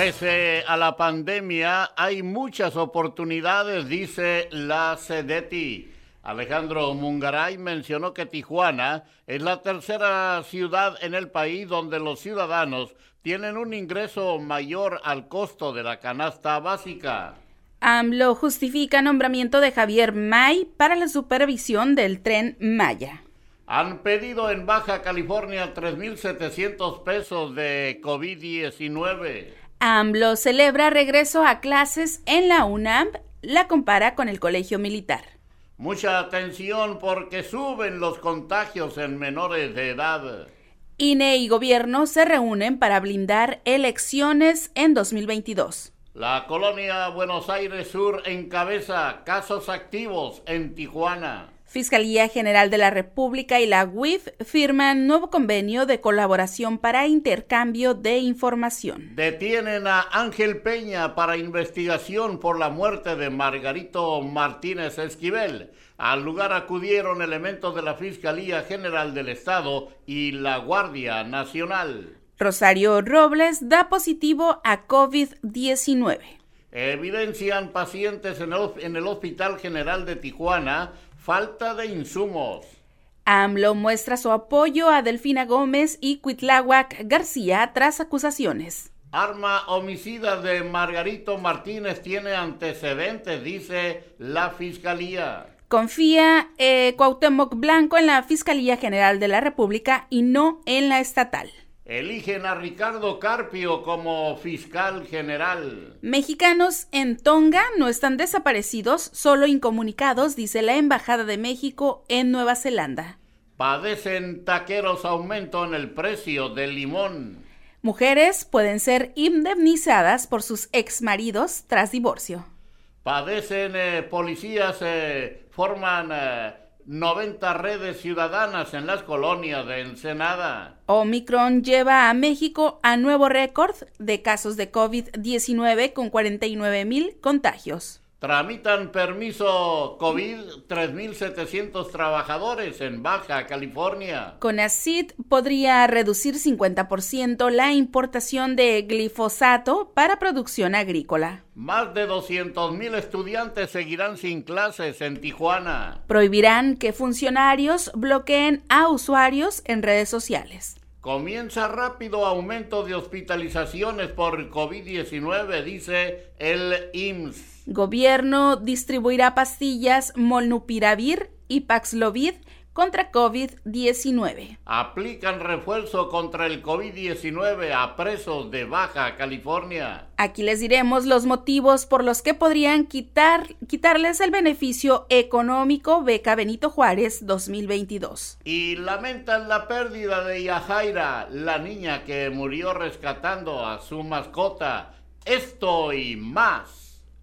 Pese a la pandemia, hay muchas oportunidades, dice la CEDETI. Alejandro Mungaray mencionó que Tijuana es la tercera ciudad en el país donde los ciudadanos tienen un ingreso mayor al costo de la canasta básica. AMLO justifica nombramiento de Javier May para la supervisión del tren Maya. Han pedido en Baja California 3.700 pesos de COVID-19. AMLO celebra regreso a clases en la UNAM, la compara con el colegio militar. Mucha atención porque suben los contagios en menores de edad. INE y gobierno se reúnen para blindar elecciones en 2022. La colonia Buenos Aires Sur encabeza casos activos en Tijuana. Fiscalía General de la República y la UIF firman nuevo convenio de colaboración para intercambio de información. Detienen a Ángel Peña para investigación por la muerte de Margarito Martínez Esquivel. Al lugar acudieron elementos de la Fiscalía General del Estado y la Guardia Nacional. Rosario Robles da positivo a COVID-19. Evidencian pacientes en el, en el Hospital General de Tijuana falta de insumos. AMLO muestra su apoyo a Delfina Gómez y Cuitláhuac García tras acusaciones. Arma homicida de Margarito Martínez tiene antecedentes, dice la Fiscalía. Confía eh, Cuauhtémoc Blanco en la Fiscalía General de la República y no en la estatal. Eligen a Ricardo Carpio como fiscal general. Mexicanos en Tonga no están desaparecidos, solo incomunicados, dice la Embajada de México en Nueva Zelanda. Padecen taqueros aumento en el precio del limón. Mujeres pueden ser indemnizadas por sus exmaridos tras divorcio. Padecen eh, policías, eh, forman eh, 90 redes ciudadanas en las colonias de Ensenada. Omicron lleva a México a nuevo récord de casos de COVID-19 con 49 mil contagios. Tramitan permiso COVID 3.700 trabajadores en Baja California. CONACID podría reducir 50% la importación de glifosato para producción agrícola. Más de 200.000 estudiantes seguirán sin clases en Tijuana. Prohibirán que funcionarios bloqueen a usuarios en redes sociales. Comienza rápido aumento de hospitalizaciones por COVID-19, dice el IMSS. Gobierno distribuirá pastillas Molnupiravir y Paxlovid contra COVID-19. Aplican refuerzo contra el COVID-19 a presos de Baja California. Aquí les diremos los motivos por los que podrían quitar, quitarles el beneficio económico Beca Benito Juárez 2022. Y lamentan la pérdida de Yajaira, la niña que murió rescatando a su mascota. Esto y más.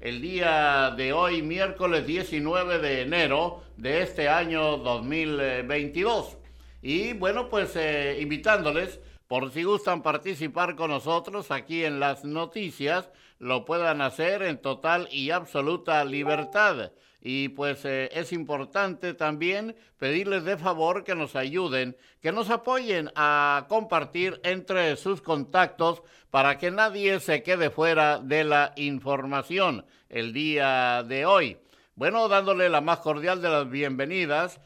el día de hoy, miércoles 19 de enero de este año 2022. Y bueno, pues eh, invitándoles por si gustan participar con nosotros aquí en las noticias, lo puedan hacer en total y absoluta libertad. Y pues eh, es importante también pedirles de favor que nos ayuden, que nos apoyen a compartir entre sus contactos para que nadie se quede fuera de la información el día de hoy. Bueno, dándole la más cordial de las bienvenidas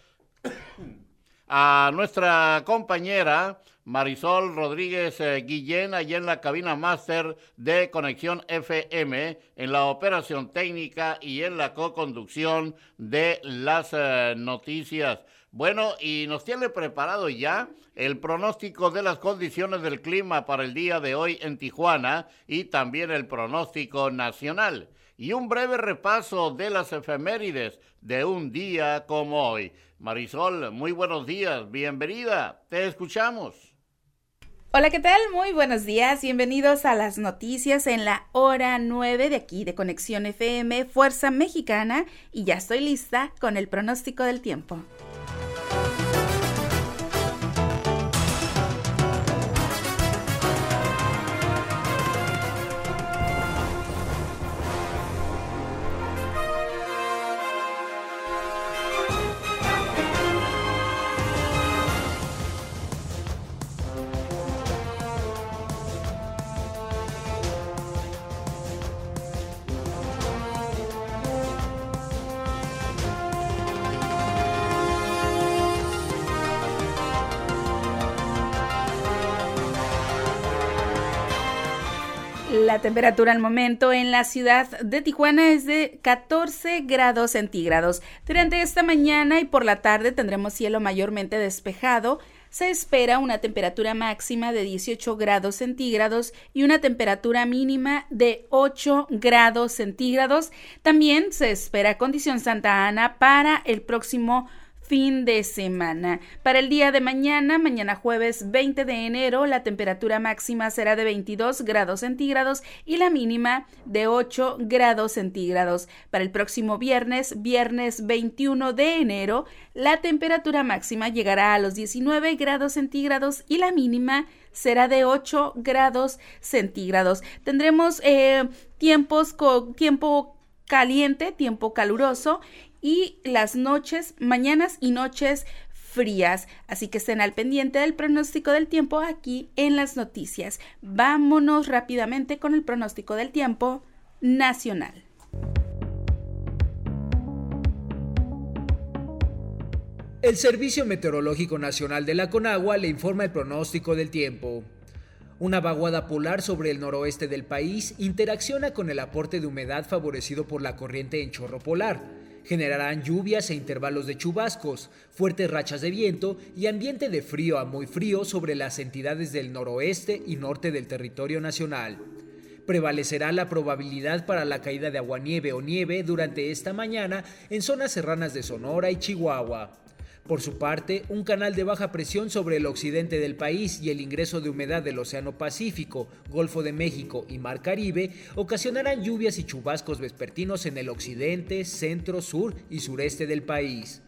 a nuestra compañera Marisol Rodríguez eh, Guillén, allá en la cabina máster de Conexión FM, en la operación técnica y en la co-conducción de las eh, noticias. Bueno, y nos tiene preparado ya el pronóstico de las condiciones del clima para el día de hoy en Tijuana y también el pronóstico nacional. Y un breve repaso de las efemérides de un día como hoy. Marisol, muy buenos días, bienvenida, te escuchamos. Hola, ¿qué tal? Muy buenos días. Bienvenidos a las noticias en la hora 9 de aquí de Conexión FM Fuerza Mexicana y ya estoy lista con el pronóstico del tiempo. La temperatura al momento en la ciudad de Tijuana es de 14 grados centígrados. Durante esta mañana y por la tarde tendremos cielo mayormente despejado. Se espera una temperatura máxima de 18 grados centígrados y una temperatura mínima de 8 grados centígrados. También se espera condición Santa Ana para el próximo fin de semana. Para el día de mañana, mañana jueves 20 de enero, la temperatura máxima será de 22 grados centígrados y la mínima de 8 grados centígrados. Para el próximo viernes, viernes 21 de enero, la temperatura máxima llegará a los 19 grados centígrados y la mínima será de 8 grados centígrados. Tendremos eh, tiempos con tiempo caliente, tiempo caluroso y las noches, mañanas y noches frías. Así que estén al pendiente del pronóstico del tiempo aquí en las noticias. Vámonos rápidamente con el pronóstico del tiempo nacional. El Servicio Meteorológico Nacional de la Conagua le informa el pronóstico del tiempo. Una vaguada polar sobre el noroeste del país interacciona con el aporte de humedad favorecido por la corriente en chorro polar Generarán lluvias e intervalos de chubascos, fuertes rachas de viento y ambiente de frío a muy frío sobre las entidades del noroeste y norte del territorio nacional. Prevalecerá la probabilidad para la caída de aguanieve o nieve durante esta mañana en zonas serranas de Sonora y Chihuahua. Por su parte, un canal de baja presión sobre el occidente del país y el ingreso de humedad del Océano Pacífico, Golfo de México y Mar Caribe ocasionarán lluvias y chubascos vespertinos en el occidente, centro, sur y sureste del país.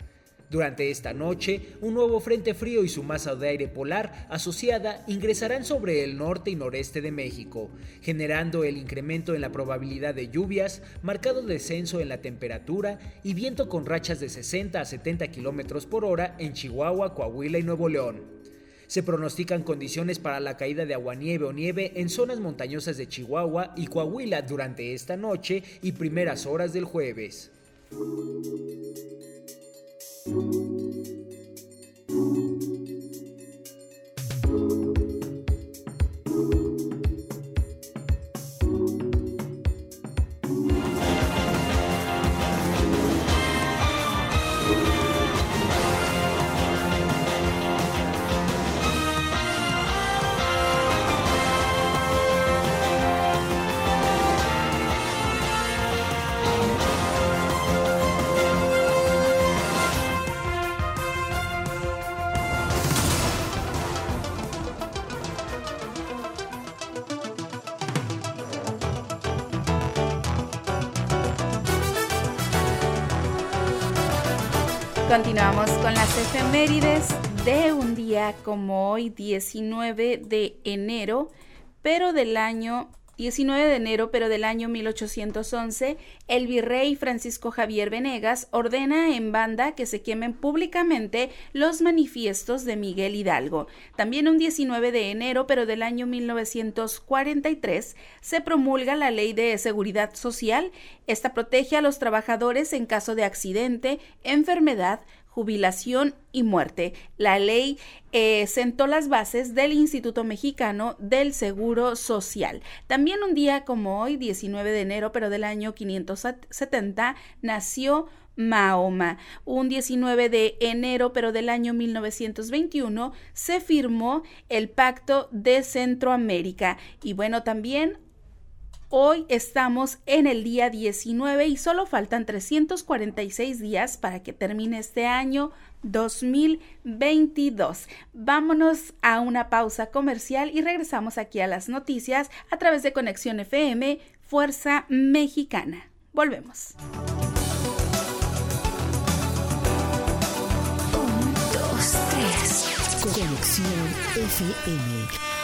Durante esta noche, un nuevo frente frío y su masa de aire polar asociada ingresarán sobre el norte y noreste de México, generando el incremento en la probabilidad de lluvias, marcado descenso en la temperatura y viento con rachas de 60 a 70 km por hora en Chihuahua, Coahuila y Nuevo León. Se pronostican condiciones para la caída de aguanieve o nieve en zonas montañosas de Chihuahua y Coahuila durante esta noche y primeras horas del jueves. Thank you. Continuamos con las efemérides de un día como hoy, 19 de enero, pero del año 19 de enero, pero del año 1811, el virrey Francisco Javier Venegas ordena en banda que se quemen públicamente los manifiestos de Miguel Hidalgo. También un 19 de enero, pero del año 1943, se promulga la Ley de Seguridad Social. Esta protege a los trabajadores en caso de accidente, enfermedad, jubilación y muerte. La ley eh, sentó las bases del Instituto Mexicano del Seguro Social. También un día como hoy, 19 de enero, pero del año 570, nació Mahoma. Un 19 de enero, pero del año 1921, se firmó el Pacto de Centroamérica. Y bueno, también Hoy estamos en el día 19 y solo faltan 346 días para que termine este año 2022. Vámonos a una pausa comercial y regresamos aquí a las noticias a través de Conexión FM, Fuerza Mexicana. Volvemos. Conexión FM.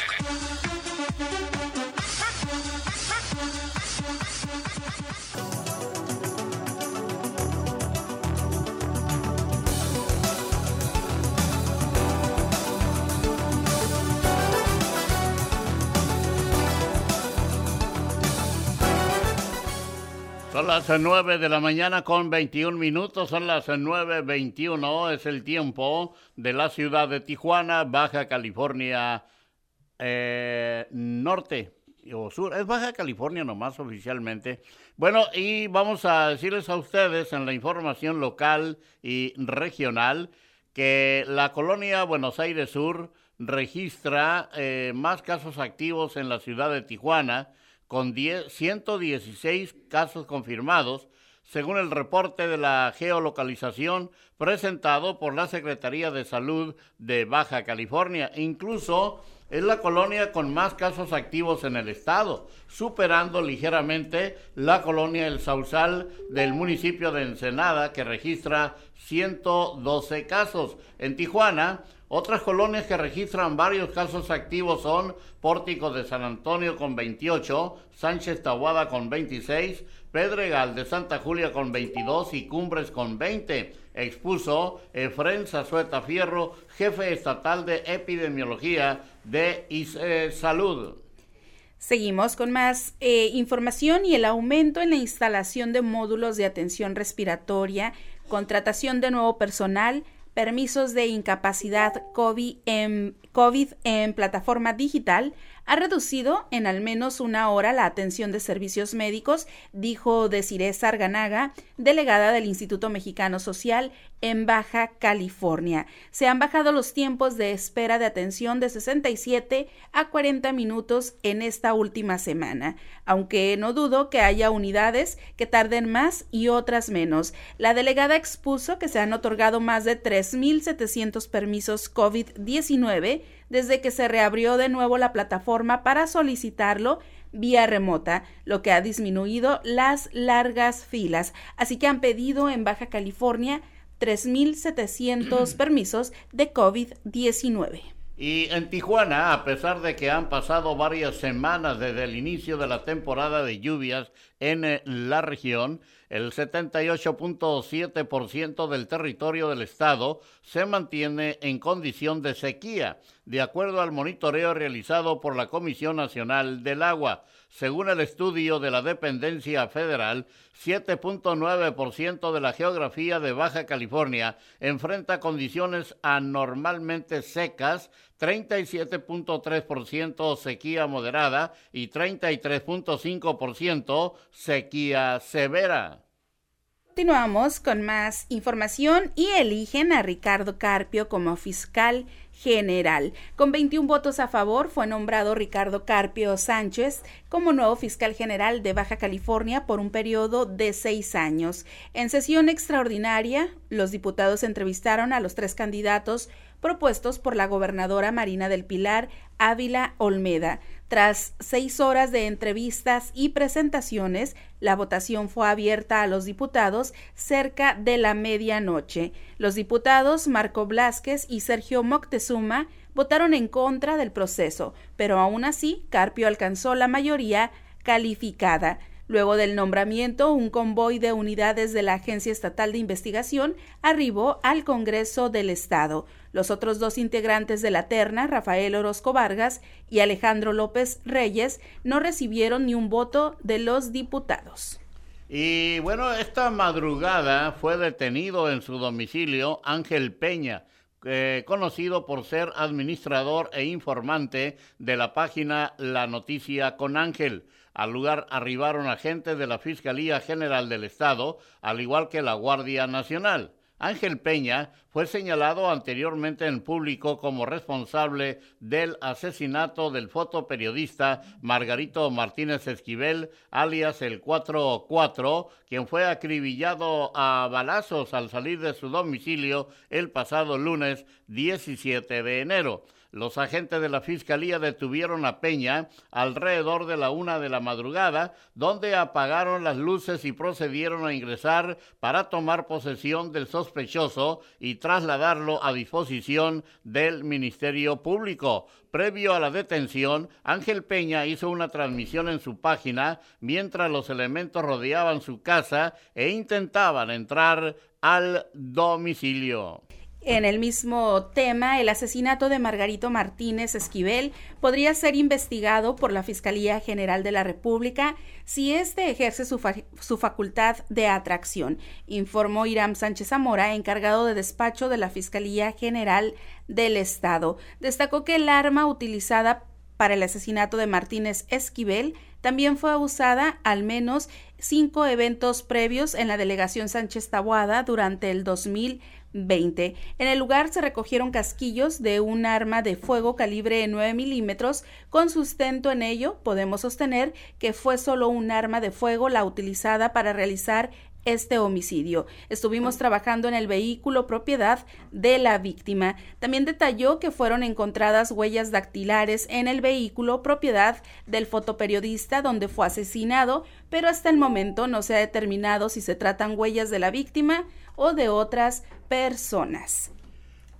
Son las 9 de la mañana con 21 minutos, son las 9.21, es el tiempo de la ciudad de Tijuana, Baja California eh, Norte o Sur, es Baja California nomás oficialmente. Bueno, y vamos a decirles a ustedes en la información local y regional que la colonia Buenos Aires Sur registra eh, más casos activos en la ciudad de Tijuana, con 116 casos confirmados, según el reporte de la geolocalización presentado por la Secretaría de Salud de Baja California. Incluso es la colonia con más casos activos en el estado, superando ligeramente la colonia El Sausal del municipio de Ensenada, que registra 112 casos. En Tijuana, otras colonias que registran varios casos activos son Pórtico de San Antonio con 28, Sánchez Tahuada con 26, Pedregal de Santa Julia con 22 y Cumbres con 20. Expuso Efren Zazueta Fierro, jefe estatal de epidemiología de ICE Salud. Seguimos con más eh, información y el aumento en la instalación de módulos de atención respiratoria, contratación de nuevo personal, permisos de incapacidad COVID en, plataforma digital, ha reducido en al menos una hora la atención de servicios médicos, dijo Desiree Sarganaga, delegada del Instituto Mexicano Social en Baja California. Se han bajado los tiempos de espera de atención de 67 a 40 minutos en esta última semana, aunque no dudo que haya unidades que tarden más y otras menos. La delegada expuso que se han otorgado más de 3.700 permisos COVID-19 desde que se reabrió de nuevo la plataforma para solicitarlo vía remota, lo que ha disminuido las largas filas. Así que han pedido en Baja California 3.700 permisos de COVID-19. Y en Tijuana, a pesar de que han pasado varias semanas desde el inicio de la temporada de lluvias en eh, la región, el 78.7% del territorio del estado se mantiene en condición de sequía, de acuerdo al monitoreo realizado por la Comisión Nacional del Agua. Según el estudio de la dependencia federal, 7.9% de la geografía de Baja California enfrenta condiciones anormalmente secas, 37.3% sequía moderada y 33.5% sequía severa. Continuamos con más información y eligen a Ricardo Carpio como fiscal general. Con 21 votos a favor fue nombrado Ricardo Carpio Sánchez como nuevo fiscal general de Baja California por un periodo de seis años. En sesión extraordinaria, los diputados entrevistaron a los tres candidatos propuestos por la gobernadora Marina del Pilar Ávila Olmeda. Tras seis horas de entrevistas y presentaciones, la votación fue abierta a los diputados cerca de la medianoche. Los diputados Marco Blasquez y Sergio Moctezuma votaron en contra del proceso, pero aún así Carpio alcanzó la mayoría calificada. Luego del nombramiento, un convoy de unidades de la Agencia Estatal de Investigación arribó al Congreso del Estado. Los otros dos integrantes de la terna, Rafael Orozco Vargas y Alejandro López Reyes, no recibieron ni un voto de los diputados. Y bueno, esta madrugada fue detenido en su domicilio Ángel Peña, eh, conocido por ser administrador e informante de la página La Noticia con Ángel. Al lugar arribaron agentes de la Fiscalía General del Estado, al igual que la Guardia Nacional. Ángel Peña fue señalado anteriormente en público como responsable del asesinato del fotoperiodista Margarito Martínez Esquivel, alias el 44, quien fue acribillado a balazos al salir de su domicilio el pasado lunes 17 de enero. Los agentes de la Fiscalía detuvieron a Peña alrededor de la una de la madrugada, donde apagaron las luces y procedieron a ingresar para tomar posesión del sospechoso y trasladarlo a disposición del Ministerio Público. Previo a la detención, Ángel Peña hizo una transmisión en su página mientras los elementos rodeaban su casa e intentaban entrar al domicilio. En el mismo tema, el asesinato de Margarito Martínez Esquivel podría ser investigado por la Fiscalía General de la República si éste ejerce su, su, facultad de atracción, informó Irán Sánchez Zamora, encargado de despacho de la Fiscalía General del Estado. Destacó que el arma utilizada para el asesinato de Martínez Esquivel también fue usada al menos cinco eventos previos en la delegación Sánchez Tabuada durante el 2020 20. En el lugar se recogieron casquillos de un arma de fuego calibre 9 milímetros. Con sustento en ello, podemos sostener que fue solo un arma de fuego la utilizada para realizar este homicidio. Estuvimos trabajando en el vehículo propiedad de la víctima. También detalló que fueron encontradas huellas dactilares en el vehículo propiedad del fotoperiodista donde fue asesinado, pero hasta el momento no se ha determinado si se tratan huellas de la víctima o de otras personas.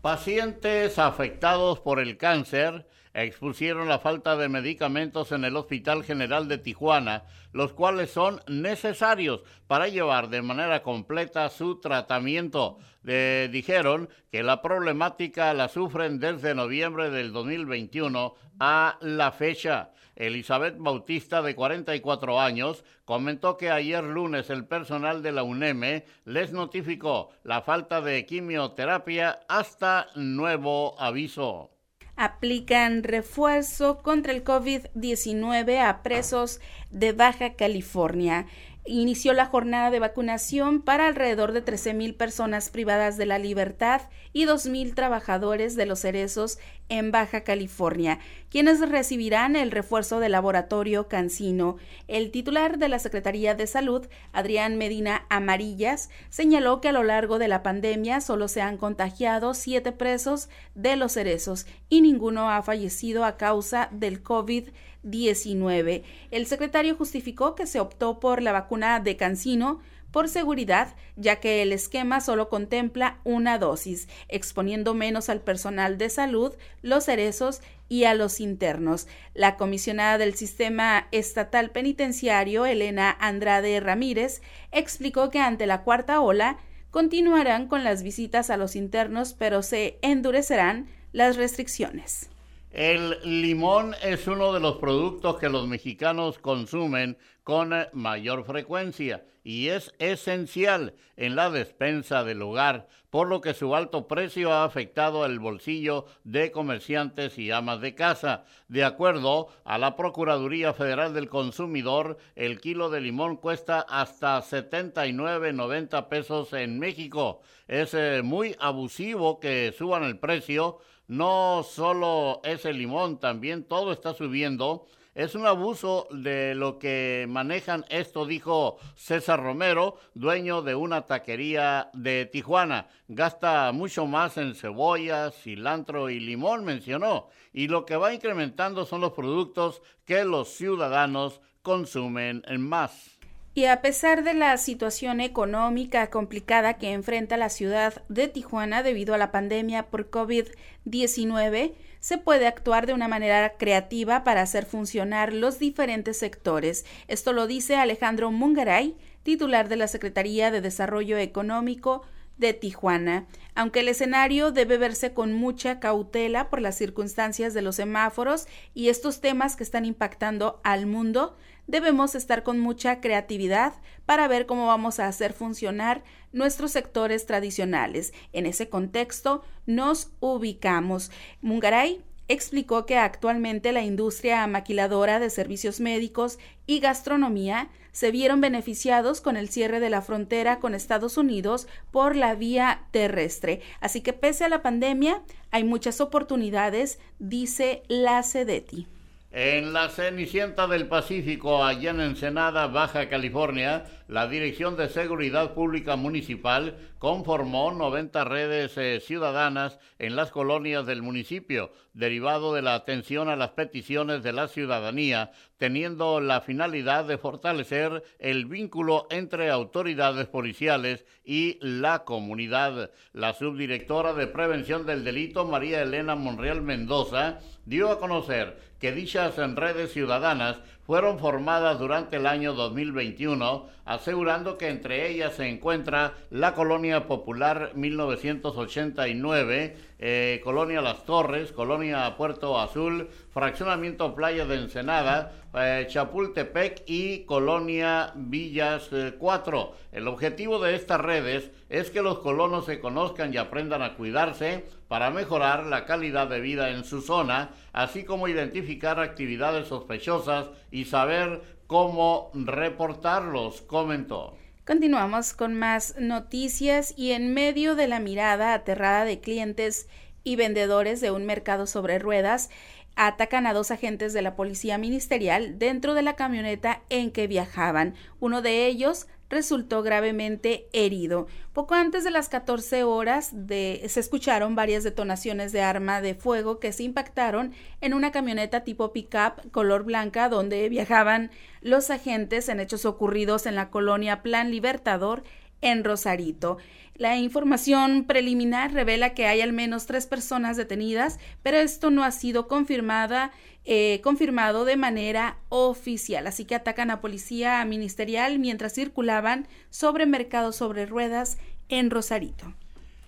Pacientes afectados por el cáncer expusieron la falta de medicamentos en el Hospital General de Tijuana, los cuales son necesarios para llevar de manera completa su tratamiento. dijeron que la problemática la sufren desde noviembre del 2021 a la fecha. Elizabeth Bautista, de 44 años, comentó que ayer lunes el personal de la UNEME les notificó la falta de quimioterapia hasta nuevo aviso aplican refuerzo contra el COVID-19 a presos de Baja California. Inició la jornada de vacunación para alrededor de 13.000 personas privadas de la libertad y 2.000 trabajadores de los cerezos en Baja California, quienes recibirán el refuerzo del laboratorio Cancino. El titular de la Secretaría de Salud, Adrián Medina Amarillas, señaló que a lo largo de la pandemia solo se han contagiado siete presos de los cerezos y ninguno ha fallecido a causa del COVID-19. 19. El secretario justificó que se optó por la vacuna de Cancino por seguridad, ya que el esquema solo contempla una dosis, exponiendo menos al personal de salud, los cerezos y a los internos. La comisionada del sistema estatal penitenciario, Elena Andrade Ramírez, explicó que ante la cuarta ola continuarán con las visitas a los internos, pero se endurecerán las restricciones. El limón es uno de los productos que los mexicanos consumen con mayor frecuencia y es esencial en la despensa del hogar, por lo que su alto precio ha afectado el bolsillo de comerciantes y amas de casa. De acuerdo a la Procuraduría Federal del Consumidor, el kilo de limón cuesta hasta 79.90 pesos en México. Es eh, muy abusivo que suban el precio no solo es el limón, también todo está subiendo. Es un abuso de lo que manejan esto, dijo César Romero, dueño de una taquería de Tijuana. Gasta mucho más en cebollas, cilantro y limón, mencionó. Y lo que va incrementando son los productos que los ciudadanos consumen en más. Y a pesar de la situación económica complicada que enfrenta la ciudad de Tijuana debido a la pandemia por COVID-19, se puede actuar de una manera creativa para hacer funcionar los diferentes sectores. Esto lo dice Alejandro Mungaray, titular de la Secretaría de Desarrollo Económico de Tijuana. Aunque el escenario debe verse con mucha cautela por las circunstancias de los semáforos y estos temas que están impactando al mundo, debemos estar con mucha creatividad para ver cómo vamos a hacer funcionar nuestros sectores tradicionales. En ese contexto nos ubicamos. Mungaray explicó que actualmente la industria maquiladora de servicios médicos y gastronomía se vieron beneficiados con el cierre de la frontera con Estados Unidos por la vía terrestre. Así que pese a la pandemia, hay muchas oportunidades, dice la Sedeti. En la Cenicienta del Pacífico, allá en Ensenada, Baja California, la Dirección de Seguridad Pública Municipal conformó 90 redes eh, ciudadanas en las colonias del municipio, derivado de la atención a las peticiones de la ciudadanía, teniendo la finalidad de fortalecer el vínculo entre autoridades policiales y la comunidad. La subdirectora de Prevención del Delito, María Elena Monreal Mendoza, dio a conocer que dichas redes ciudadanas fueron formadas durante el año 2021, asegurando que entre ellas se encuentra la Colonia Popular 1989, eh, Colonia Las Torres, Colonia Puerto Azul, Fraccionamiento Playa de Ensenada, eh, Chapultepec y Colonia Villas 4. Eh, el objetivo de estas redes es que los colonos se conozcan y aprendan a cuidarse para mejorar la calidad de vida en su zona, así como identificar actividades sospechosas y saber cómo reportarlos, comentó. Continuamos con más noticias y en medio de la mirada aterrada de clientes y vendedores de un mercado sobre ruedas, atacan a dos agentes de la policía ministerial dentro de la camioneta en que viajaban. Uno de ellos resultó gravemente herido. Poco antes de las 14 horas de, se escucharon varias detonaciones de arma de fuego que se impactaron en una camioneta tipo pickup color blanca donde viajaban los agentes en hechos ocurridos en la colonia Plan Libertador en Rosarito. La información preliminar revela que hay al menos tres personas detenidas, pero esto no ha sido confirmada, eh, confirmado de manera oficial. Así que atacan a policía ministerial mientras circulaban sobre mercados sobre ruedas en Rosarito.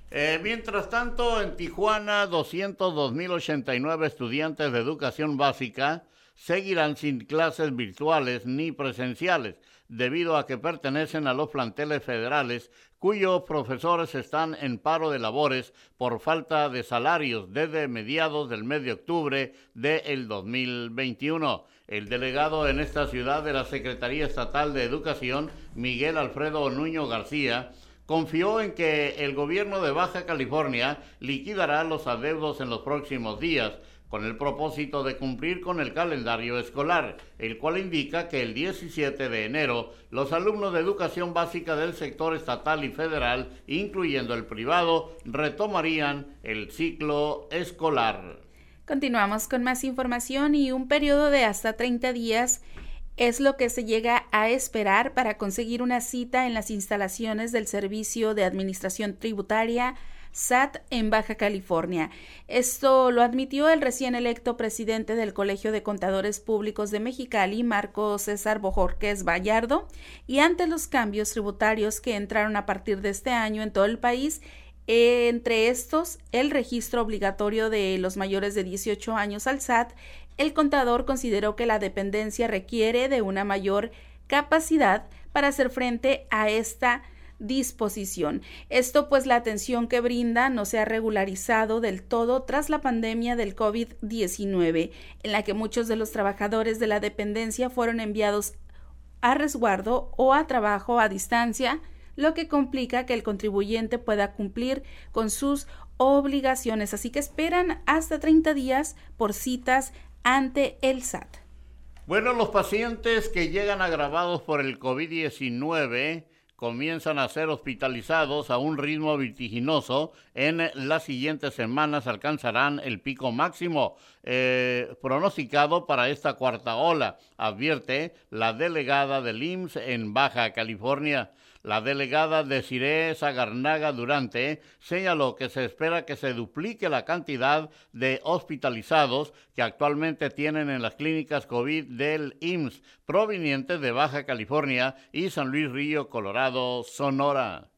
Eh, mientras tanto, en Tijuana, 202.089 estudiantes de educación básica seguirán sin clases virtuales ni presenciales, debido a que pertenecen a los planteles federales cuyos profesores están en paro de labores por falta de salarios desde mediados del mes de octubre del 2021. El delegado en esta ciudad de la Secretaría Estatal de Educación, Miguel Alfredo Nuño García, confió en que el gobierno de Baja California liquidará los adeudos en los próximos días con el propósito de cumplir con el calendario escolar, el cual indica que el 17 de enero los alumnos de educación básica del sector estatal y federal, incluyendo el privado, retomarían el ciclo escolar. Continuamos con más información y un periodo de hasta 30 días es lo que se llega a esperar para conseguir una cita en las instalaciones del Servicio de Administración Tributaria SAT en Baja California. Esto lo admitió el recién electo presidente del Colegio de Contadores Públicos de Mexicali, Marco César Bojorquez Vallardo, y ante los cambios tributarios que entraron a partir de este año en todo el país, entre estos, el registro obligatorio de los mayores de 18 años al SAT, el contador consideró que la dependencia requiere de una mayor capacidad para hacer frente a esta disposición. Esto pues la atención que brinda no se ha regularizado del todo tras la pandemia del COVID-19, en la que muchos de los trabajadores de la dependencia fueron enviados a resguardo o a trabajo a distancia, lo que complica que el contribuyente pueda cumplir con sus obligaciones. Así que esperan hasta 30 días por citas ante el SAT. Bueno, los pacientes que llegan agravados por el COVID-19 comienzan a ser hospitalizados a un ritmo vertiginoso. En las siguientes semanas alcanzarán el pico máximo eh, pronosticado para esta cuarta ola, advierte la delegada del IMSS en Baja California. La delegada de Cire Sagarnaga Durante señaló que se espera que se duplique la cantidad de hospitalizados que actualmente tienen en las clínicas COVID del IMSS provenientes de Baja California y San Luis Río, Colorado, Sonora.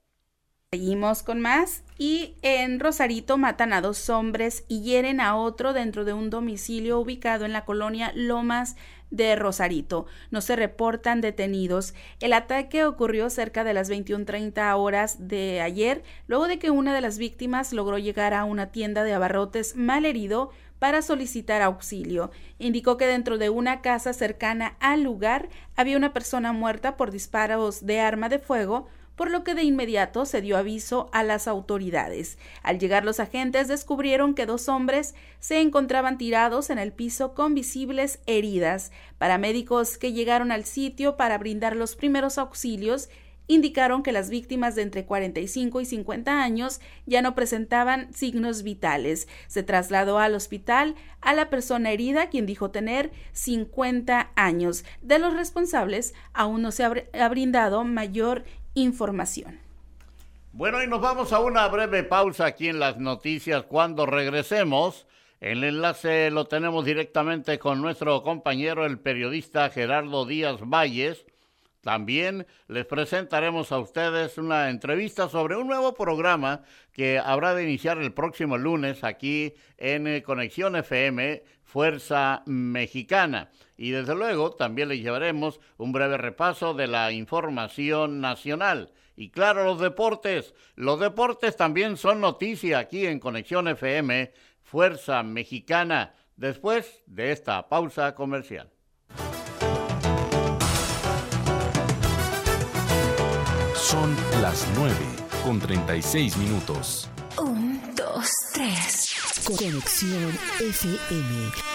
Seguimos con más y en Rosarito matan a dos hombres y hieren a otro dentro de un domicilio ubicado en la colonia Lomas de Rosarito. No se reportan detenidos. El ataque ocurrió cerca de las 21:30 horas de ayer, luego de que una de las víctimas logró llegar a una tienda de abarrotes mal herido para solicitar auxilio. Indicó que dentro de una casa cercana al lugar había una persona muerta por disparos de arma de fuego, por lo que de inmediato se dio aviso a las autoridades. Al llegar los agentes descubrieron que dos hombres se encontraban tirados en el piso con visibles heridas. Paramédicos que llegaron al sitio para brindar los primeros auxilios indicaron que las víctimas de entre 45 y 50 años ya no presentaban signos vitales. Se trasladó al hospital a la persona herida, quien dijo tener 50 años. De los responsables aún no se ha brindado mayor información. Bueno, y nos vamos a una breve pausa aquí en las noticias. Cuando regresemos, el enlace lo tenemos directamente con nuestro compañero, el periodista Gerardo Díaz Valles. También les presentaremos a ustedes una entrevista sobre un nuevo programa que habrá de iniciar el próximo lunes aquí en Conexión FM Fuerza Mexicana. Y desde luego también les llevaremos un breve repaso de la información nacional. Y claro, los deportes. Los deportes también son noticia aquí en Conexión FM Fuerza Mexicana, después de esta pausa comercial. Son las 9 con 36 minutos. Un, dos, tres. Conexión FM.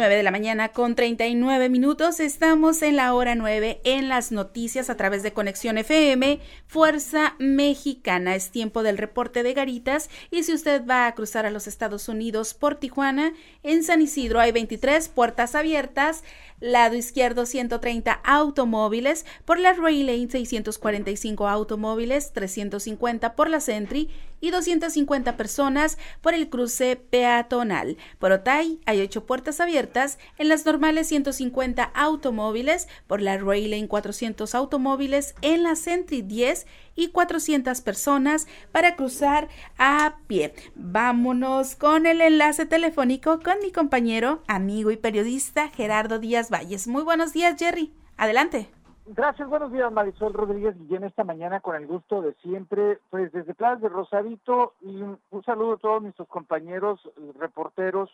9 de la mañana con 39 minutos. Estamos en la hora 9 en las noticias a través de Conexión FM, Fuerza Mexicana. Es tiempo del reporte de Garitas y si usted va a cruzar a los Estados Unidos por Tijuana, en San Isidro hay 23 puertas abiertas lado izquierdo 130 automóviles, por la Ray Lane 645 automóviles, 350 por la Sentry y 250 personas por el cruce peatonal. Por Otay hay 8 puertas abiertas, en las normales 150 automóviles, por la Ray Lane 400 automóviles, en la Sentry 10 y 400 personas para cruzar a pie. Vámonos con el enlace telefónico con mi compañero, amigo y periodista Gerardo Díaz Valles. Muy buenos días, Jerry. Adelante. Gracias, buenos días Marisol Rodríguez Guillén esta mañana con el gusto de siempre, pues desde Plaza de Rosarito y un, saludo a todos nuestros compañeros reporteros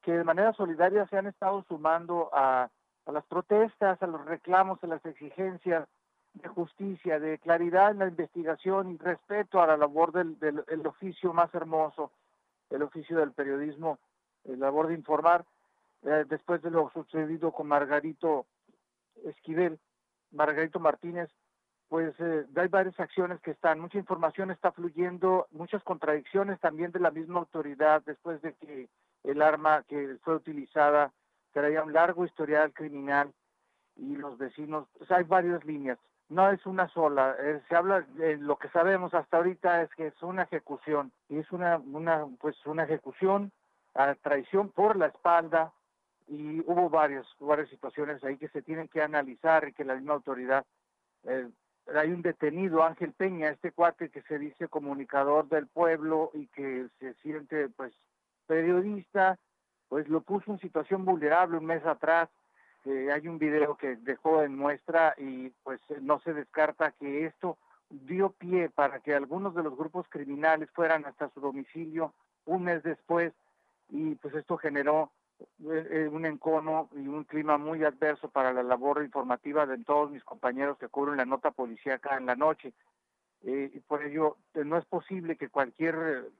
que de manera solidaria se han estado sumando a, a las protestas, a los reclamos, a las exigencias de justicia, de claridad en la investigación y respeto a la labor del, del oficio más hermoso, el oficio del periodismo, la labor de informar, eh, después de lo sucedido con Margarito Esquivel, Margarito Martínez, pues eh, hay varias acciones que están, mucha información está fluyendo, muchas contradicciones también de la misma autoridad después de que el arma que fue utilizada traía un largo historial criminal y los vecinos, pues hay varias líneas no es una sola. Eh, se habla, de lo que sabemos hasta ahorita es que es una ejecución y es una, una, pues una ejecución a traición por la espalda y hubo varias, varias situaciones ahí que se tienen que analizar y que la misma autoridad. Eh, hay un detenido, Ángel Peña, este cuate que se dice comunicador del pueblo y que se siente pues periodista, pues lo puso en situación vulnerable un mes atrás hay un video que dejó en muestra y pues no se descarta que esto dio pie para que algunos de los grupos criminales fueran hasta su domicilio un mes después y pues esto generó eh, eh, un encono y un clima muy adverso para la labor informativa de todos mis compañeros que cubren la nota policíaca en la noche. Eh, y por ello no es posible que cualquier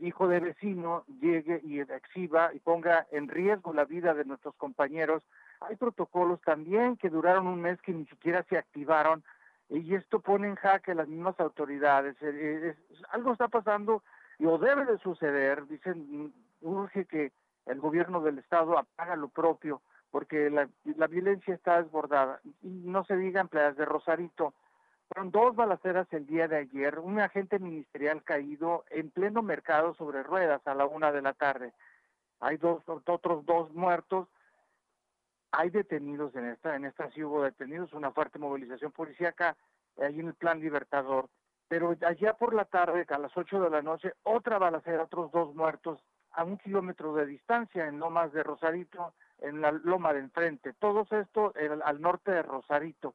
hijo de vecino llegue y exhiba y ponga en riesgo la vida de nuestros compañeros hay protocolos también que duraron un mes que ni siquiera se activaron y esto pone en jaque las mismas autoridades. Eh, algo está pasando y o debe de suceder, dicen, urge que el gobierno del Estado apaga lo propio, porque la, violencia está desbordada. Y no se diga en playas de Rosarito, fueron dos balaceras el día de ayer, un agente ministerial caído en pleno mercado sobre ruedas a la una de la tarde. Hay dos, otros dos muertos, hay detenidos en esta, en esta sí hubo detenidos, una fuerte movilización policíaca en el plan libertador. Pero allá por la tarde, a las ocho de la noche, otra balacera, otros dos muertos a un kilómetro de distancia en Lomas de Rosarito, en la loma de enfrente. Todo esto al norte de Rosarito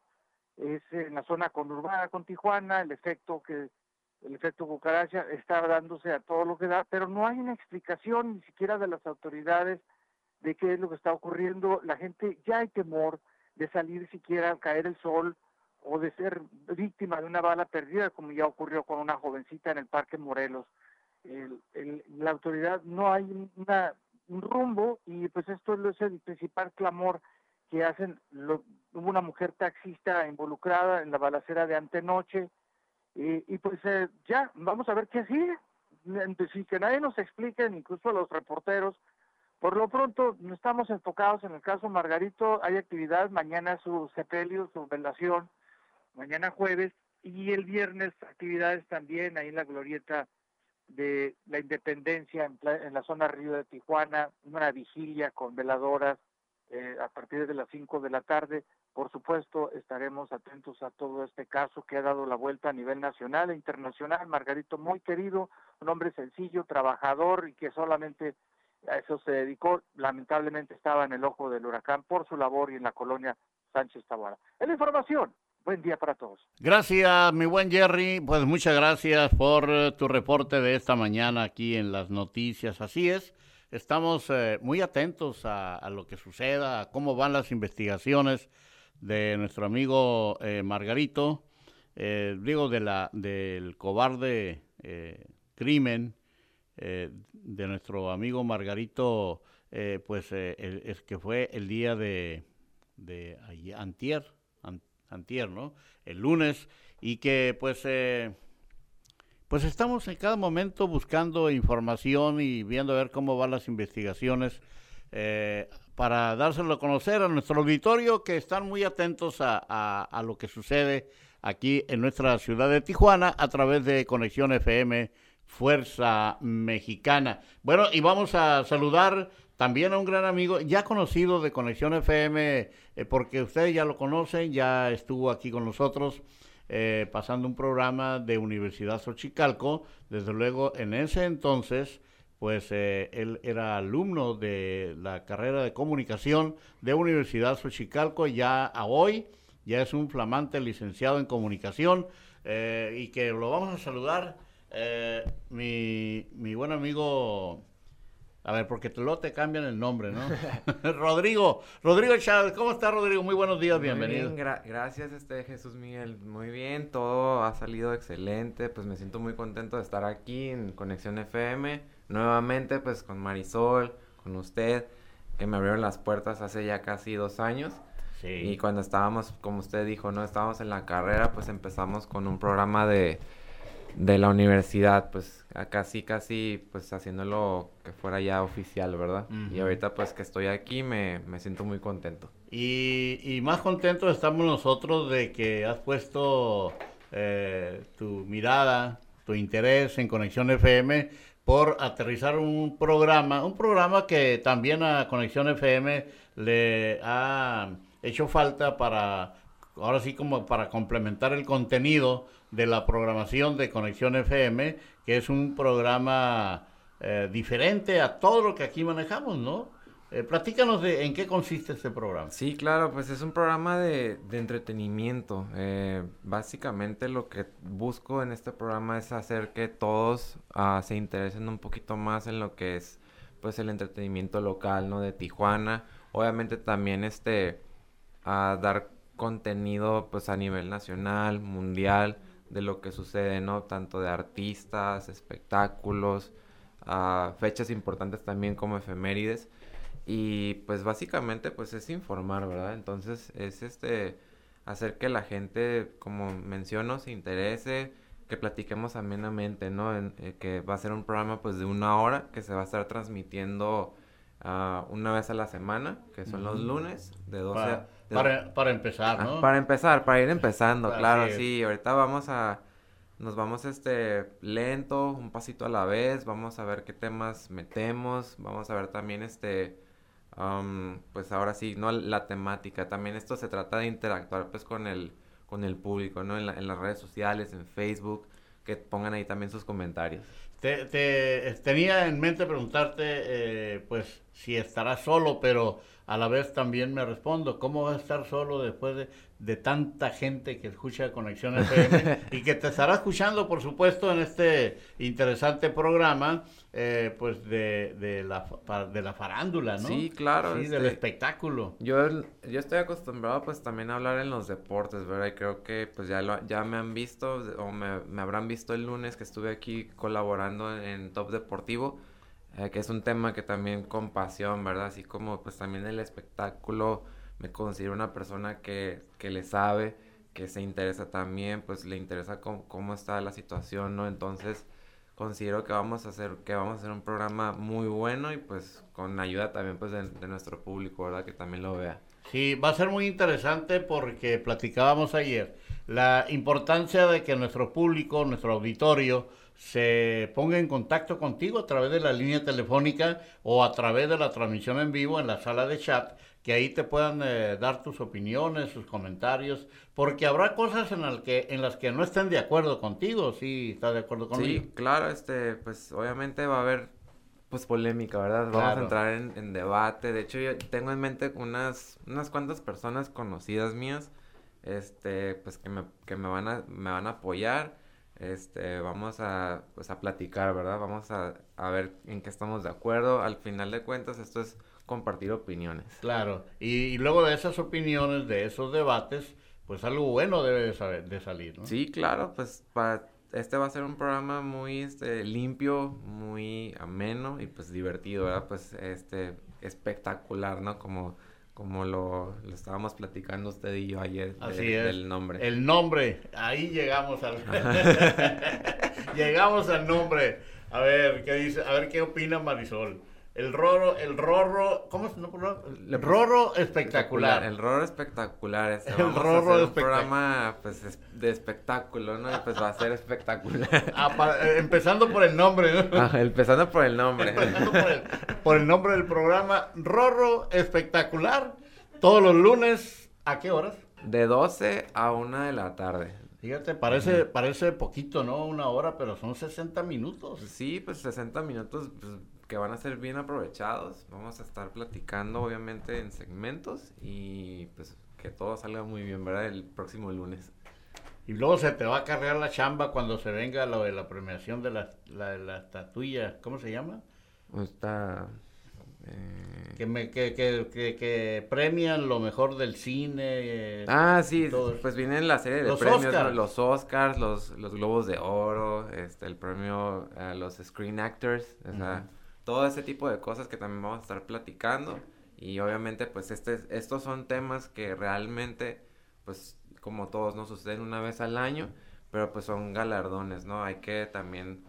es en la zona conurbada con Tijuana, el efecto que el efecto cucaracha está dándose a todo lo que da, pero no hay una explicación ni siquiera de las autoridades de qué es lo que está ocurriendo. La gente ya hay temor de salir siquiera al caer el sol o de ser víctima de una bala perdida, como ya ocurrió con una jovencita en el Parque Morelos. la autoridad no hay una, un rumbo y pues esto es el principal clamor que hacen, hubo una mujer taxista involucrada en la balacera de antenoche, y, y pues eh, ya, vamos a ver qué sigue, sin que nadie nos explique, incluso los reporteros, por lo pronto estamos enfocados en el caso Margarito, hay actividad, mañana su sepelio, su velación, mañana jueves, y el viernes actividades también ahí en la glorieta de la Independencia en, en la zona Río de Tijuana, una vigilia con veladoras, eh, a partir de las 5 de la tarde. Por supuesto, estaremos atentos a todo este caso que ha dado la vuelta a nivel nacional e internacional. Margarito, muy querido, un hombre sencillo, trabajador y que solamente a eso se dedicó. Lamentablemente estaba en el ojo del huracán por su labor y en la colonia Sánchez Taboada. Es la información. Buen día para todos. Gracias, mi buen Jerry. Pues muchas gracias por eh, tu reporte de esta mañana aquí en las noticias. Así es. Estamos eh, muy atentos a, lo que suceda, a cómo van las investigaciones de nuestro amigo eh, Margarito, eh, digo, de la, del cobarde crimen de nuestro amigo Margarito, pues es que fue el día de, de antier, antier, ¿no? El lunes, y que pues pues estamos en cada momento buscando información y viendo a ver cómo van las investigaciones eh, para dárselo a conocer a nuestro auditorio que están muy atentos a, lo que sucede aquí en nuestra ciudad de Tijuana a través de Conexión FM Fuerza Mexicana. Bueno, y vamos a saludar también a un gran amigo, ya conocido de Conexión FM, eh, porque ustedes ya lo conocen, ya estuvo aquí con nosotros. Eh, pasando un programa de Universidad Xochicalco. Desde luego, en ese entonces, pues eh, él era alumno de la carrera de comunicación de Universidad Xochicalco. Ya a hoy, ya es un flamante licenciado en comunicación eh, y que lo vamos a saludar. Mi, mi buen amigo a ver, porque luego te cambian el nombre, ¿no? Rodrigo, Rodrigo Chávez, ¿cómo está Rodrigo? Muy buenos días, bienvenido. gracias, este Jesús Miguel. Muy bien, todo ha salido excelente. Pues me siento muy contento de estar aquí en Conexión FM. Nuevamente, pues con Marisol, con usted, que me abrieron las puertas hace ya casi dos años. Sí. Y cuando estábamos, como usted dijo, no estábamos en la carrera, pues empezamos con un programa de de la universidad, pues casi, casi, pues haciéndolo que fuera ya oficial, ¿verdad? Y ahorita pues que estoy aquí me, me siento muy contento. Y, y, más contentos estamos nosotros de que has puesto eh, tu mirada, tu interés en Conexión FM por aterrizar un programa, un programa que también a Conexión FM le ha hecho falta para, ahora sí como para complementar el contenido de la programación de Conexión FM, que es un programa eh, diferente a todo lo que aquí manejamos, ¿no? Eh, platícanos de en qué consiste este programa. Sí, claro, pues es un programa de, entretenimiento. Eh, básicamente lo que busco en este programa es hacer que todos uh, se interesen un poquito más en lo que es pues el entretenimiento local, ¿no? De Tijuana. Obviamente también este a dar contenido pues a nivel nacional, mundial de lo que sucede, ¿no? Tanto de artistas, espectáculos, uh, fechas importantes también como efemérides. Y pues básicamente pues es informar, ¿verdad? Entonces es este hacer que la gente, como menciono, se interese, que platiquemos amenamente, ¿no? En, eh, que va a ser un programa pues de una hora que se va a estar transmitiendo ah, una vez a la semana, que son los lunes, de 12 para, a... para, para empezar, Ah, ¿no? Para empezar, para ir empezando, claro, sí. Ahorita vamos a, nos vamos este lento, un pasito a la vez. Vamos a ver qué temas metemos. Vamos a ver también este, pues ahora sí, no la temática. También esto se trata de interactuar pues con el, con el público, ¿no? En, la- en las redes sociales, en Facebook, que pongan ahí también sus comentarios. Te, te- tenía en mente preguntarte, eh, pues, si estarás solo, pero a la vez también me respondo, ¿cómo vas a estar solo después de, de tanta gente que escucha Conexión FM y que te estará escuchando, por supuesto, en este interesante programa, eh, pues, de, de, la, de la farándula, ¿no? Sí, claro, Sí, del este- espectáculo. Yo, yo estoy acostumbrado pues también a hablar en los deportes, ¿verdad? Y creo que pues ya, lo, ya me han visto o me, me habrán visto el lunes que estuve aquí colaborando en, en Top Deportivo, eh, que es un tema que también con pasión, ¿verdad? Así como pues también el espectáculo, me considero una persona que, que le sabe, que se interesa también, pues le interesa cómo, cómo está la situación, ¿no? Entonces considero que vamos a hacer que vamos a hacer un programa muy bueno y pues con ayuda también pues de, de nuestro público, ¿verdad? Que también lo vea. Sí, va a ser muy interesante porque platicábamos ayer la importancia de que nuestro público, nuestro auditorio, se ponga en contacto contigo a través de la línea telefónica o a través de la transmisión en vivo en la sala de chat, que ahí te puedan eh, dar tus opiniones, sus comentarios, porque habrá cosas en, las que, en las que no estén de acuerdo contigo, ¿sí estás de acuerdo conmigo? Sí, claro, este, pues obviamente va a haber pues polémica, ¿verdad? Vamos Claro. a entrar en, en debate. De hecho, yo tengo en mente unas, unas cuantas personas conocidas mías, este, pues que me, que me van a, me van a apoyar. Este, vamos a, pues a platicar, ¿verdad? Vamos a, a ver en qué estamos de acuerdo. Al final de cuentas, esto es compartir opiniones. Claro, y, y luego de esas opiniones, de esos debates, pues algo bueno debe de, saber- de salir, ¿no? Sí, claro, pues para este va a ser un programa muy este limpio, muy ameno y pues divertido, ¿verdad? Pues este espectacular, ¿no? Como como lo, lo estábamos platicando usted y yo ayer de- Así es. del nombre. El nombre, ahí llegamos al llegamos al nombre. A ver, ¿qué dice? A ver qué opina Marisol. El roro, el rorro, ¿cómo es? No, puse- rorro espectacular. El rorro espectacular. Este. El Vamos a rorro hacer un programa pues es- de espectáculo, ¿no? Y pues va a ser espectacular. Ah, eh, empezando por el nombre, ¿no? Ajá, empezando por el nombre. Empezando por el, por el nombre del programa, Rorro espectacular, todos los lunes, ¿a qué horas? De 12 a 1 de la tarde. Fíjate, parece, parece poquito, ¿no? Una hora, pero son 60 minutos. Sí, pues 60 minutos pues, que van a ser bien aprovechados. Vamos a estar platicando, obviamente, en segmentos y pues que todo salga muy bien, ¿verdad? El próximo lunes. Y luego se te va a cargar la chamba cuando se venga lo de la premiación de la, la, la estatuilla, ¿cómo se llama? Está... eh, Que, me, que, que, que, que premian lo mejor del cine. eh, Ah, sí, todo pues viene la serie de Los premios. Oscars. Los Oscars, los, los Globos de Oro, este, el premio a los Screen Actors, o sea, Ujú. Todo ese tipo de cosas que también vamos a estar platicando. Y obviamente, pues, este, estos son temas que realmente, pues, como todos, no suceden una vez al año, pero pues son galardones, ¿no? Hay que también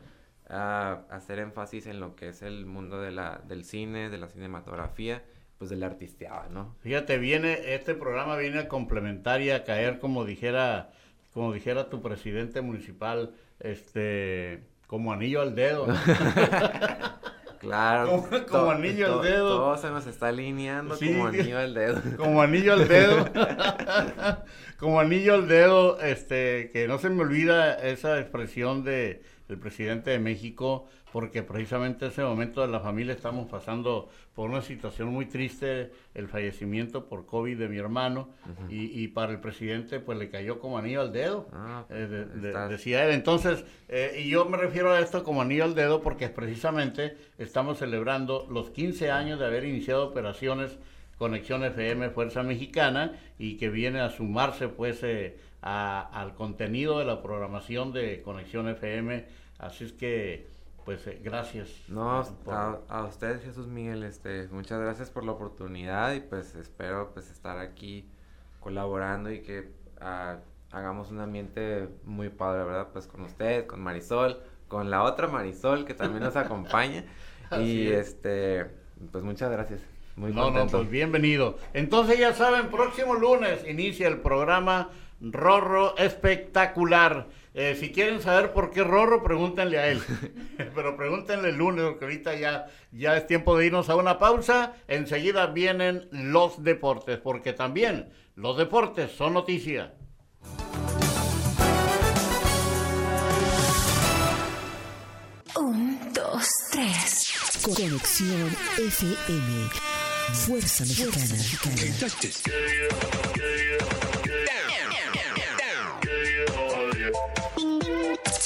ah, hacer énfasis en lo que es el mundo de la, del cine, de la cinematografía, pues de la artisteada, ¿no? Fíjate, viene, este programa viene a complementar y a caer, como dijera, como dijera tu presidente municipal, este, como anillo al dedo. Claro. Como- anillo al dedo. Todo se nos está alineando Sí, como anillo al dedo. Como anillo al dedo. Como anillo al dedo, este, que no se me olvida esa expresión de el presidente de México, porque precisamente en ese momento de la familia estamos pasando por una situación muy triste, el fallecimiento por COVID de mi hermano, y, y para el presidente pues le cayó como anillo al dedo. Ah, Eh, de- de- estás- decía él. Entonces, eh, y yo me refiero a esto como anillo al dedo porque precisamente estamos celebrando los 15 años de haber iniciado operaciones Conexión FM Fuerza Mexicana y que viene a sumarse pues eh, a- al contenido de la programación de Conexión FM. Así es que, pues, eh, gracias. No, por- a, a usted Jesús Miguel, este, muchas gracias por la oportunidad y pues espero pues estar aquí colaborando y que ah, hagamos un ambiente muy padre, ¿verdad? Pues con usted, con Marisol, con la otra Marisol que también nos acompaña. y este, pues muchas gracias. Muy no, no, pues bienvenido. Entonces ya saben, próximo lunes inicia el programa Rorro Espectacular. Eh, si quieren saber por qué Rorro, pregúntenle a él. Pero pregúntenle el lunes, porque ahorita ya, ya es tiempo de irnos a una pausa. Enseguida vienen los deportes, porque también los deportes son noticia. Un, dos, tres. Conexión FM. Fuerza Mexicana.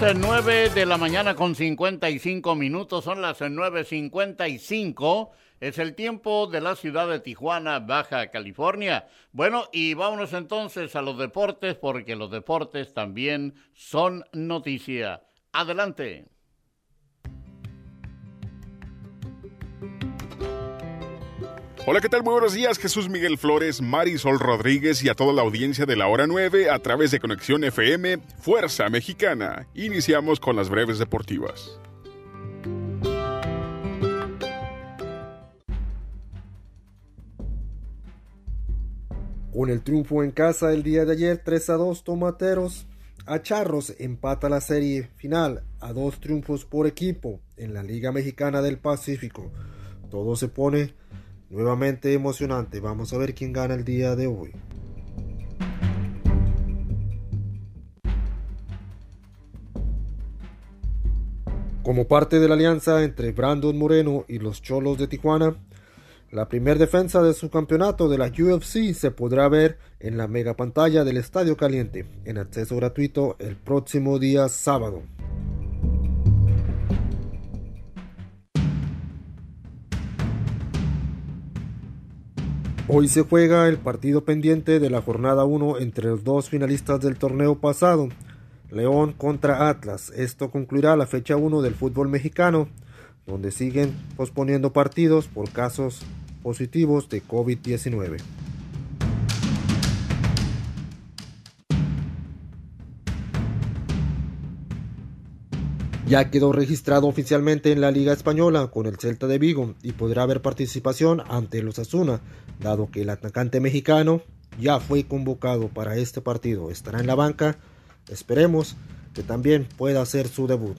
9 eh, de la mañana con 55 minutos, son las 9.55, eh, es el tiempo de la ciudad de Tijuana, Baja California. Bueno, y vámonos entonces a los deportes, porque los deportes también son noticia. Adelante. Hola, ¿qué tal? Muy buenos días, Jesús Miguel Flores, Marisol Rodríguez y a toda la audiencia de la hora 9 a través de Conexión FM Fuerza Mexicana. Iniciamos con las breves deportivas. Con el triunfo en casa el día de ayer 3 a 2 Tomateros, a Charros empata la serie final a dos triunfos por equipo en la Liga Mexicana del Pacífico. Todo se pone Nuevamente emocionante, vamos a ver quién gana el día de hoy. Como parte de la alianza entre Brandon Moreno y los Cholos de Tijuana, la primer defensa de su campeonato de la UFC se podrá ver en la mega pantalla del Estadio Caliente, en acceso gratuito el próximo día sábado. Hoy se juega el partido pendiente de la jornada 1 entre los dos finalistas del torneo pasado, León contra Atlas. Esto concluirá la fecha 1 del fútbol mexicano, donde siguen posponiendo partidos por casos positivos de COVID-19. Ya quedó registrado oficialmente en la Liga Española con el Celta de Vigo y podrá haber participación ante los Asuna, dado que el atacante mexicano ya fue convocado para este partido. Estará en la banca. Esperemos que también pueda hacer su debut.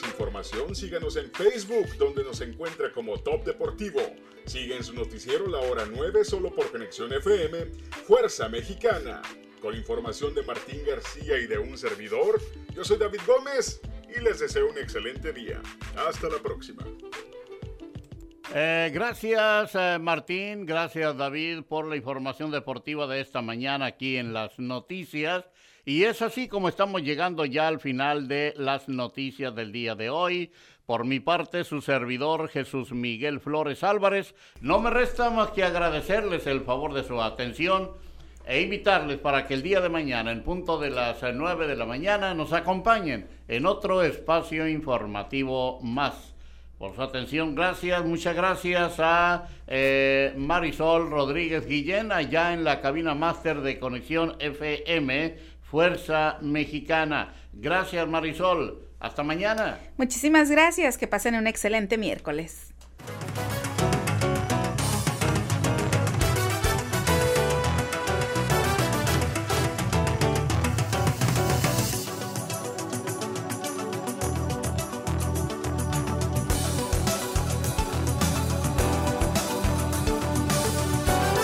información, síganos en Facebook, donde nos encuentra como Top Deportivo. Sigue en su noticiero La Hora 9 solo por Conexión FM, Fuerza Mexicana. Con información de Martín García y de un servidor, yo soy David Gómez y les deseo un excelente día. Hasta la próxima. Eh, gracias eh, Martín, gracias David por la información deportiva de esta mañana aquí en las noticias. Y es así como estamos llegando ya al final de las noticias del día de hoy. Por mi parte, su servidor Jesús Miguel Flores Álvarez, no me resta más que agradecerles el favor de su atención e invitarles para que el día de mañana, en punto de las 9 de la mañana, nos acompañen en otro espacio informativo más. Por su atención, gracias, muchas gracias a eh, Marisol Rodríguez Guillén, allá en la cabina máster de Conexión FM Fuerza Mexicana. Gracias Marisol. Hasta mañana. Muchísimas gracias. Que pasen un excelente miércoles.